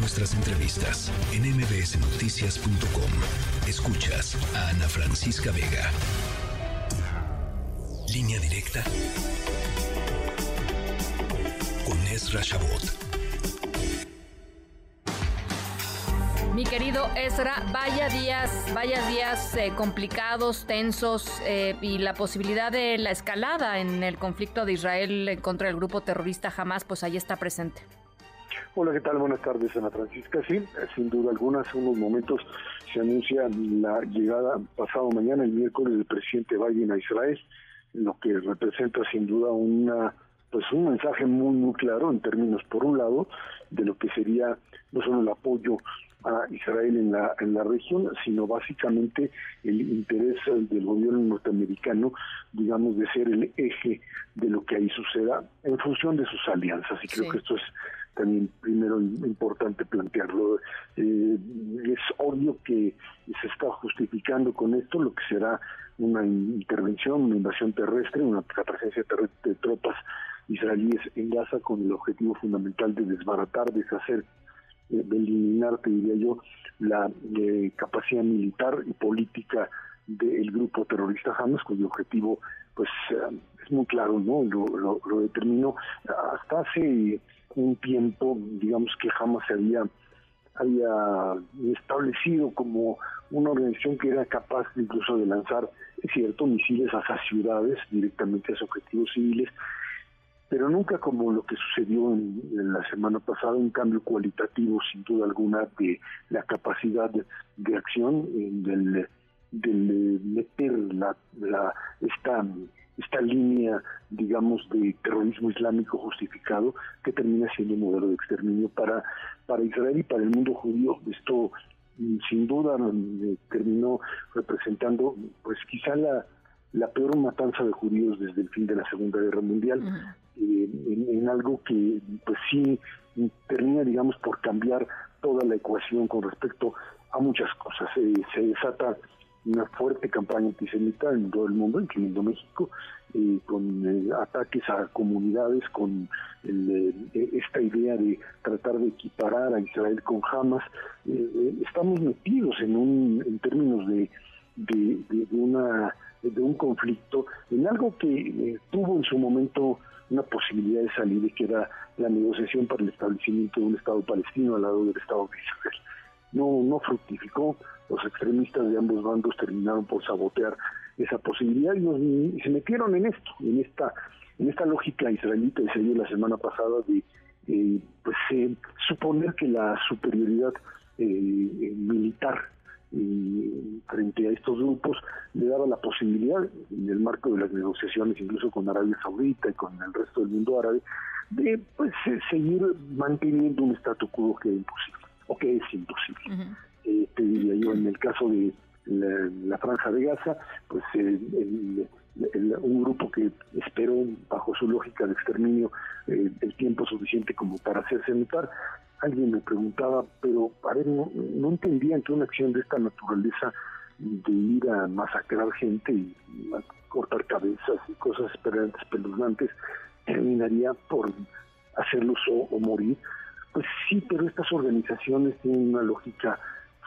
nuestras entrevistas en mbsnoticias.com. Escuchas a Ana Francisca Vega. Línea directa con Ezra Shabot. Mi querido Ezra, vaya días, vaya días eh, complicados, tensos eh, y la posibilidad de la escalada en el conflicto de Israel contra el grupo terrorista Hamas, pues ahí está presente. Hola, ¿qué tal? Buenas tardes, Ana Francisca. Sí, sin duda alguna, hace unos momentos se anuncia la llegada pasado mañana, el miércoles, del presidente Biden a Israel, lo que representa sin duda una pues un mensaje muy muy claro en términos por un lado de lo que sería no solo el apoyo a Israel en la, en la región, sino básicamente el interés del gobierno norteamericano, digamos, de ser el eje de lo que ahí suceda en función de sus alianzas. Y creo que esto es también primero importante plantearlo. Eh, es obvio que se está justificando con esto lo que será una intervención, una invasión terrestre, una presencia terrestre de tropas israelíes en Gaza con el objetivo fundamental de desbaratar, deshacer de eliminar, te diría yo, la eh, capacidad militar y política del grupo terrorista Hamas, cuyo objetivo pues eh, es muy claro, ¿no? Lo, lo, determinó hasta hace un tiempo, digamos que Hamas se había había establecido como una organización que era capaz incluso de lanzar, es cierto, misiles hacia ciudades directamente a objetivos civiles, pero nunca como lo que sucedió en, la semana pasada, un cambio cualitativo sin duda alguna de la capacidad de, acción, del, del, meter la, la, esta, esta línea, digamos, de terrorismo islámico justificado que termina siendo un modelo de exterminio para, para Israel y para el mundo judío. Esto sin duda terminó representando pues quizá la, la peor matanza de judíos desde el fin de la Segunda Guerra Mundial en, algo que pues sí termina digamos por cambiar toda la ecuación con respecto a muchas cosas. Eh, se desata una fuerte campaña antisemita en todo el mundo, incluyendo México, eh, con eh, ataques a comunidades, con esta idea de tratar de equiparar a Israel con Hamas. estamos metidos en un en términos de, de, una de un conflicto en algo que tuvo en su momento una posibilidad de salir que era la negociación para el establecimiento de un Estado palestino al lado del Estado de Israel. No, no fructificó, los extremistas de ambos bandos terminaron por sabotear esa posibilidad y, se metieron en esto, en esta, en esta lógica israelita que se dio la semana pasada de eh, pues eh, suponer que la superioridad eh, militar y frente a estos grupos le daba la posibilidad, en el marco de las negociaciones incluso con Arabia Saudita y con el resto del mundo árabe, de pues eh, seguir manteniendo un statu quo que es imposible, o que es imposible. Eh, te diría yo, en el caso de la, franja de Gaza, pues eh, un grupo que esperó, bajo su lógica de exterminio, el tiempo suficiente como para hacerse notar, alguien me preguntaba, pero a no, no entendían que una acción de esta naturaleza de ir a masacrar gente y cortar cabezas y cosas espeluznantes terminaría por hacerlos o, morir. Pues sí, pero estas organizaciones tienen una lógica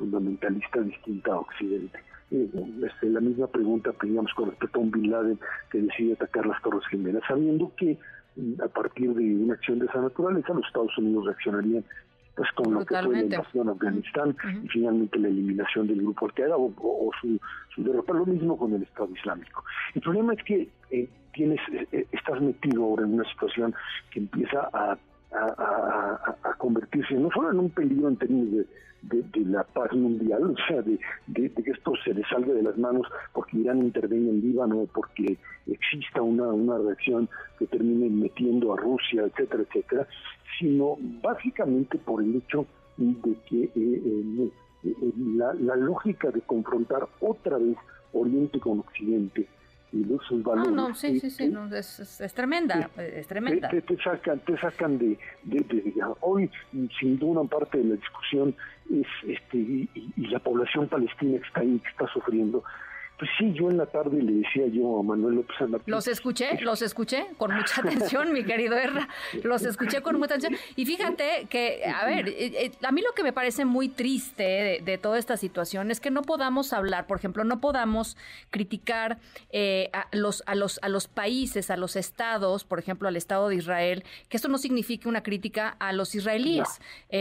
fundamentalista distinta a Occidente. Eh, este, la misma pregunta teníamos con respecto a un Bin Laden que decide atacar las Torres Gemelas, sabiendo que a partir de una acción de esa naturaleza, los Estados Unidos reaccionarían pues con lo que fue la invasión a Afganistán y finalmente la eliminación del grupo Al-Qaeda o, su, su, derrota, lo mismo con el Estado Islámico. El problema es que eh, tienes, eh, estás metido ahora en una situación que empieza a, a, convertirse no solo en un peligro en términos de, la paz mundial, o sea, de, que esto se le salga de las manos porque Irán intervenga en Líbano, porque exista una, una reacción que termine metiendo a Rusia, etcétera, etcétera, sino básicamente por el hecho de que eh, eh, eh, la, lógica de confrontar otra vez Oriente con Occidente y sus valores. Ah, no, sí, sí, sí, es, tremenda, es tremenda. Te, sacan, te sacan de, de, hoy, sin duda, parte de la discusión es este y, la población palestina que está ahí, que está sufriendo, Pues sí, yo en la tarde le decía yo a Manuel López Martín. Los escuché, los escuché con mucha atención, mi querido Erra. Los escuché con mucha atención. Y fíjate que, a ver, eh, eh, a mí lo que me parece muy triste de, toda esta situación es que no podamos hablar, por ejemplo, no podamos criticar eh, a, los, a, los, a los países, a los estados, por ejemplo, al Estado de Israel, que esto no signifique una crítica a los israelíes,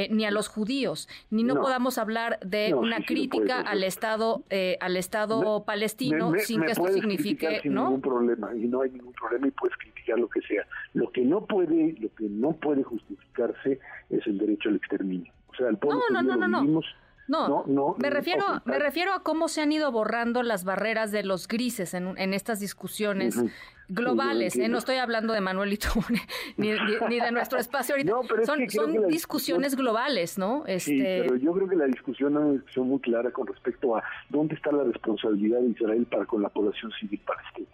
ni a los judíos, ni no, podamos hablar de una crítica al Estado, al Estado palestino sin que esto signifique, sin ningún problema y no hay ningún problema y puedes criticar lo que sea. Lo que no puede, lo que no puede justificarse es el derecho al exterminio. O sea, el pueblo no, no, no, no, no. No, me refiero, me refiero a cómo se han ido borrando las barreras de los grises en, en estas discusiones globales. ¿eh? No estoy hablando de Manuel Itune ni, ni, de nuestro espacio ahorita. son, son discusiones globales, ¿no? Este... Sí, pero yo creo que la discusión es una discusión muy clara con respecto a dónde está la responsabilidad de Israel para con la población civil palestina.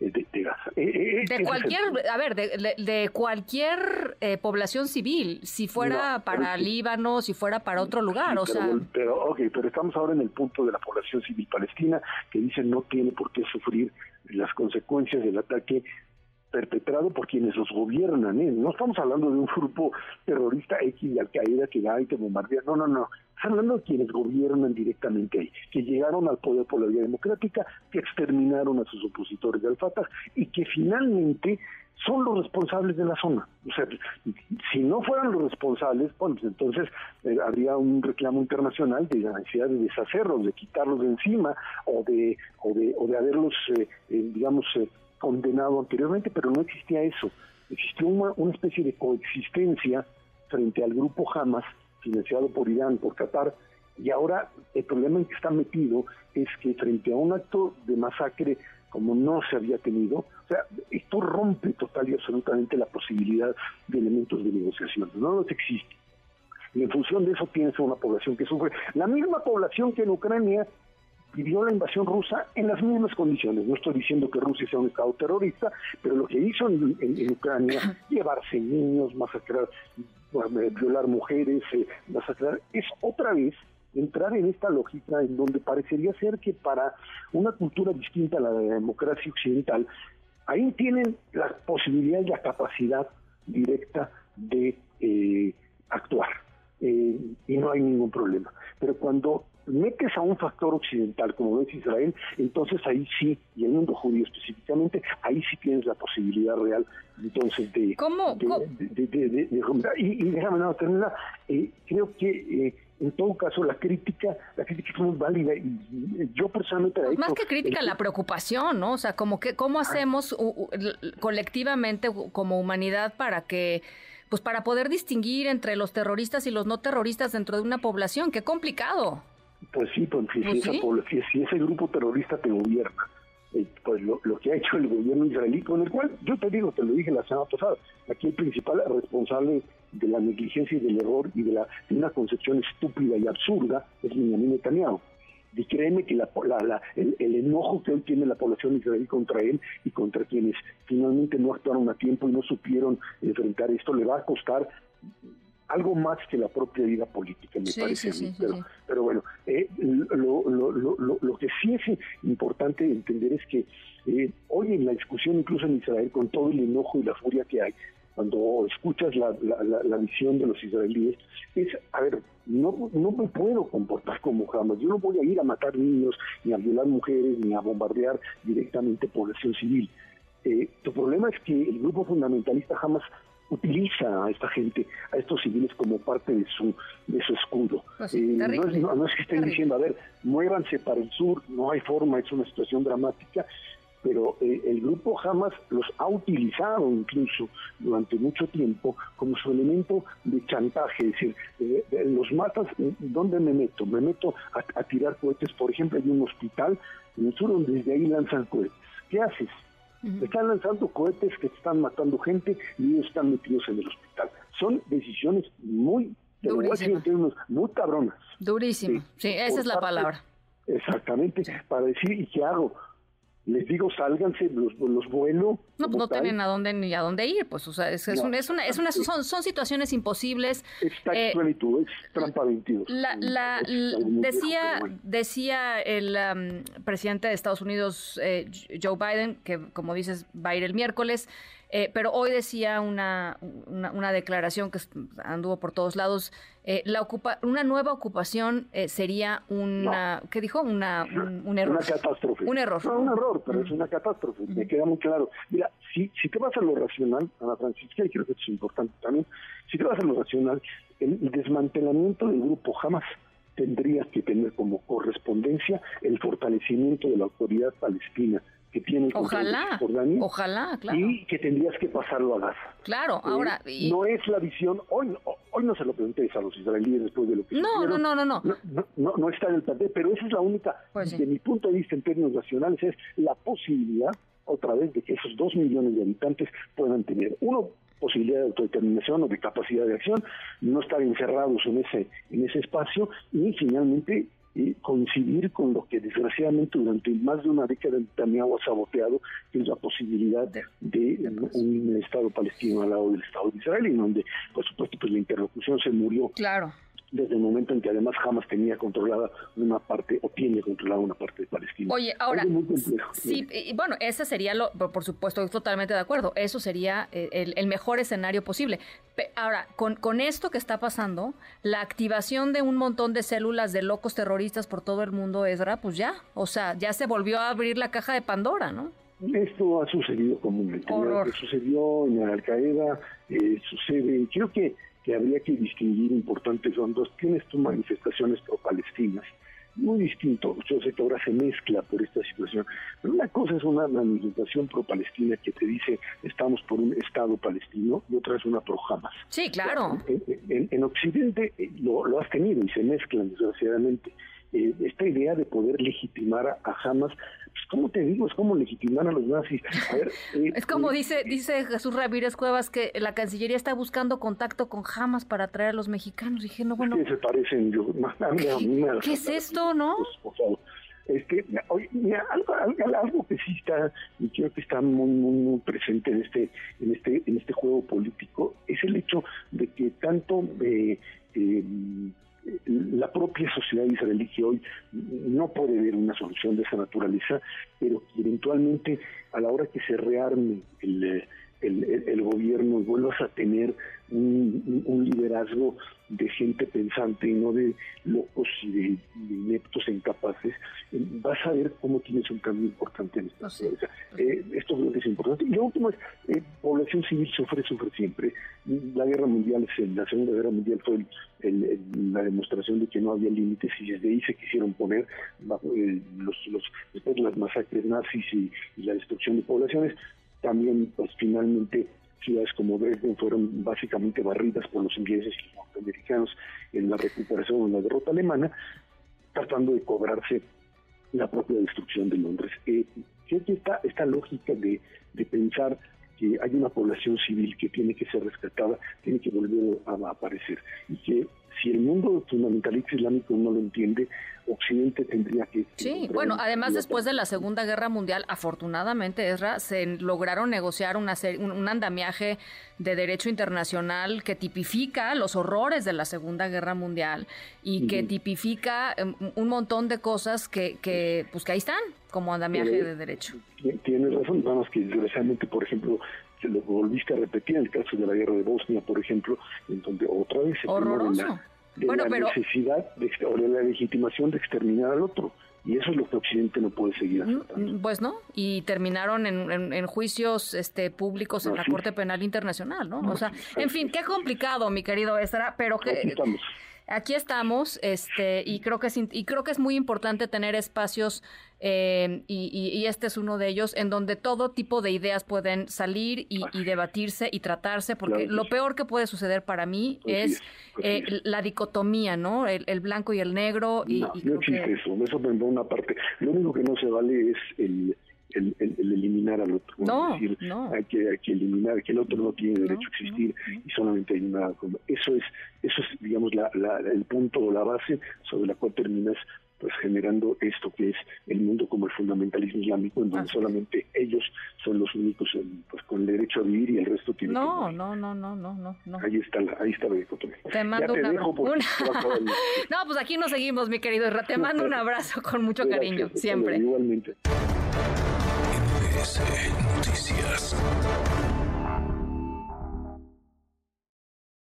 Eh, de, de, Gaza. Eh, de cualquier, a ver, de, de cualquier población civil, si fuera para Líbano, si fuera para otro lugar, o pero, sea... Pero, ok, pero estamos ahora en el punto de la población civil palestina que dice no tiene por qué sufrir las consecuencias del ataque perpetrado por quienes los gobiernan. ¿eh? No estamos hablando de un grupo terrorista X de Al-Qaeda que va y que bombardea. No, no, no. Estamos hablando de quienes gobiernan directamente ahí, que llegaron al poder por la vía democrática, que exterminaron a sus opositores de Al-Fatah y que finalmente son los responsables de la zona. O sea, si no fueran los responsables, bueno, pues entonces eh, habría un reclamo internacional de la necesidad de deshacerlos, de quitarlos de encima o de o de, o de haberlos, eh, eh, digamos, condenado anteriormente, pero no existía eso. Existió una, una especie de coexistencia frente al grupo Hamas, financiado por Irán, por Qatar, y ahora el problema en que está metido es que frente a un acto de masacre como no se había tenido, o sea, esto rompe total y absolutamente la posibilidad de elementos de negociación, no los existe. Y en función de eso tienes una población que sufre. La misma población que en Ucrania vivió la invasión rusa en las mismas condiciones. No estoy diciendo que Rusia sea un estado terrorista, pero lo que hizo en, Ucrania, llevarse niños, masacrar, violar mujeres, eh, masacrar, es otra vez entrar en esta lógica en donde parecería ser que para una cultura distinta a la de la democracia occidental, ahí tienen la posibilidad y la capacidad directa de eh, actuar. Eh, y no hay ningún problema. Pero cuando metes a un factor occidental como es Israel, entonces ahí sí, y el mundo judío específicamente, ahí sí tienes la posibilidad real entonces de... ¿Cómo? y, déjame nada terminar, eh, creo que en todo caso la crítica la crítica es muy válida y yo personalmente pues más que crítica la preocupación no o sea como que cómo hacemos colectivamente como humanidad para que pues para poder distinguir entre los terroristas y los no terroristas dentro de una población qué complicado pues sí pues si, pues si ese grupo terrorista te gobierna eh, pues lo, que ha hecho el gobierno israelí, con el cual yo te digo, te lo dije la semana pasada, aquí el principal responsable de la negligencia y del error y de, la, una concepción estúpida y absurda es Benjamin Netanyahu. Y créeme que la, el, enojo que hoy tiene la población israelí contra él y contra quienes finalmente no actuaron a tiempo y no supieron enfrentar esto le va a costar algo más que la propia vida política, me parece a mí. pero, bueno, eh, lo, lo, lo, lo, que sí es importante entender es que eh, hoy en la discusión, incluso en Israel, con todo el enojo y la furia que hay, cuando escuchas la, la, visión de los israelíes, es, a ver, no, no me puedo comportar como jamás, yo no voy a ir a matar niños, ni a violar mujeres, ni a bombardear directamente población civil. Eh, tu problema es que el grupo fundamentalista jamás utiliza a esta gente, a estos civiles como parte de su de su escudo. Pues eh, no, es, que estén diciendo, a ver, muévanse para el sur, no hay forma, es una situación dramática, pero eh, el grupo jamás los ha utilizado incluso durante mucho tiempo como su elemento de chantaje, es decir, eh, los matas, ¿dónde me meto? Me meto a, tirar cohetes, por ejemplo, hay un hospital en el sur donde desde ahí lanzan cohetes. ¿Qué haces? Están lanzando cohetes que están matando gente y ellos están metidos en el hospital. Son decisiones muy, muy cabronas. Durísimo, sí, esa es la palabra. Exactamente, para decir, ¿y qué hago? Les digo, sálganse, los, los vuelo. No, pues no tienen a dónde ni a dónde ir, pues, o sea, es, es, una, es una, es una son, son situaciones imposibles. Está eh, es trampa 22. La, la, decía, decía el um, presidente de Estados Unidos, eh, Joe Biden, que como dices, va a ir el miércoles, eh, pero hoy decía una, una, declaración que anduvo por todos lados. Eh, la ocupa, una nueva ocupación eh, sería una, ¿qué dijo? Una, un, error. Una catástrofe. Un error. No, un error, pero es una catástrofe. Me queda muy claro. Mira, si, si te vas a lo racional, Ana Francisca, y creo que esto es importante también, si te vas a lo racional, el desmantelamiento del grupo jamás tendría que tener como correspondencia el fortalecimiento de la autoridad palestina que tiene ojalá, ojalá, claro. y que tendrías que pasarlo a Gaza. Claro, eh, ahora no es la visión hoy hoy no se lo pregunté a los israelíes después de lo que no no no no no no no está en el plantel, pero esa es la única pues de mi punto de vista en términos nacionales es la posibilidad otra vez de que esos dos millones de habitantes puedan tener uno posibilidad de autodeterminación o de capacidad de acción, no estar encerrados en ese en ese espacio y finalmente coincidir con lo que desgraciadamente durante más de una década Netanyahu ha saboteado, que es la posibilidad de, un Estado palestino al lado del Estado de Israel, y donde, por supuesto, pues la interlocución se murió. Claro desde el momento en que además Hamas tenía controlada una parte o tiene controlada una parte de Palestina. Oye, ahora, sí, bueno, ese sería lo, por supuesto, estoy totalmente de acuerdo, eso sería eh, el, mejor escenario posible. Ahora, con, con esto que está pasando, la activación de un montón de células de locos terroristas por todo el mundo, Ezra, pues ya, o sea, ya se volvió a abrir la caja de Pandora, ¿no? Esto ha sucedido comúnmente. Horror. sucedió en Al Qaeda, eh, sucede, creo que que habría que distinguir importantes son dos. Tienes tus manifestaciones pro-palestinas, muy distinto. Yo sé que ahora se mezcla por esta situación, pero una cosa es una manifestación pro-palestina que te dice estamos por un Estado palestino y otra es una pro-Hamas. Sí, claro. En, Occidente eh, lo, lo, has tenido y se mezclan, desgraciadamente. Eh, esta idea de poder legitimar a, Hamas, pues como te digo, es como legitimar a los nazis. Eh, es como eh, dice dice Jesús Ramírez Cuevas que la Cancillería está buscando contacto con Hamas para atraer a los mexicanos. dije, no, bueno. se parecen, yo, ¿Qué, es esto, no? Este, oye, algo, algo, que sí está y creo que está muy, muy, presente en este en este en este juego político es el hecho de que tanto eh, la propia sociedad israelí que hoy no puede ver una solución de esa naturaleza, pero eventualmente a la hora que se rearme el, el, gobierno y vuelvas a tener un, liderazgo de gente pensante y no de locos y de, ineptos e incapaces, eh, vas a ver cómo tienes un cambio importante en esta pues eh, esto creo que es importante. Y lo último es, eh, población civil sufre, sufre siempre. La guerra mundial, la Segunda Guerra Mundial fue la demostración de que no había límites y desde ahí se quisieron poner los, después de las masacres nazis y la destrucción de poblaciones, también pues finalmente ciudades como Dresden fueron básicamente barridas por los ingleses y los norteamericanos en la recuperación o en la derrota alemana, tratando de cobrarse la propia destrucción de Londres. Eh, esta, lógica de, de pensar que hay una población civil que tiene que ser rescatada, tiene que volver a aparecer. Y que si el mundo fundamentalista islámico no lo entiende, Occidente tendría que... Sí, bueno, además después de la Segunda Guerra Mundial, afortunadamente, Ezra, se lograron negociar una un, andamiaje de derecho internacional que tipifica los horrores de la Segunda Guerra Mundial y que tipifica em, un montón de cosas que, que, pues que ahí están como andamiaje de derecho. Tienes razón, vamos que desgraciadamente, por ejemplo, se lo volviste a repetir en el caso de la guerra de Bosnia, por ejemplo, en donde otra vez se Horroroso. de la, necesidad de, o de la legitimación de exterminar al otro. Y eso es lo que Occidente no puede seguir mm, haciendo. Pues no, y terminaron en, juicios este, públicos en la Corte Penal Internacional, ¿no? o sea, en fin, qué complicado, mi querido Estra, pero que aquí estamos, este, y creo que es, y creo que es muy importante tener espacios eh, y, este es uno de ellos en donde todo tipo de ideas pueden salir y, debatirse y tratarse, porque lo peor que puede suceder para mí es, eh, la dicotomía, ¿no? El, blanco y el negro. Y, no, no existe eso, eso por una parte. Lo único que no se vale es el el, eliminar al otro. No, decir, Hay, que, hay que eliminar, que el otro no tiene derecho a existir y solamente hay una... Eso es, eso es digamos, la, el punto o la base sobre la cual terminas pues generando esto que es el mundo como el fundamentalismo islámico, en donde solamente ellos son los únicos pues con el derecho a vivir y el resto tiene no, No, no, no, no, no, no. Ahí está la, ahí está la dicotomía. Te mando un abrazo. no, pues aquí nos seguimos, mi querido. Te mando un abrazo con mucho cariño, siempre. Igualmente. Noticias.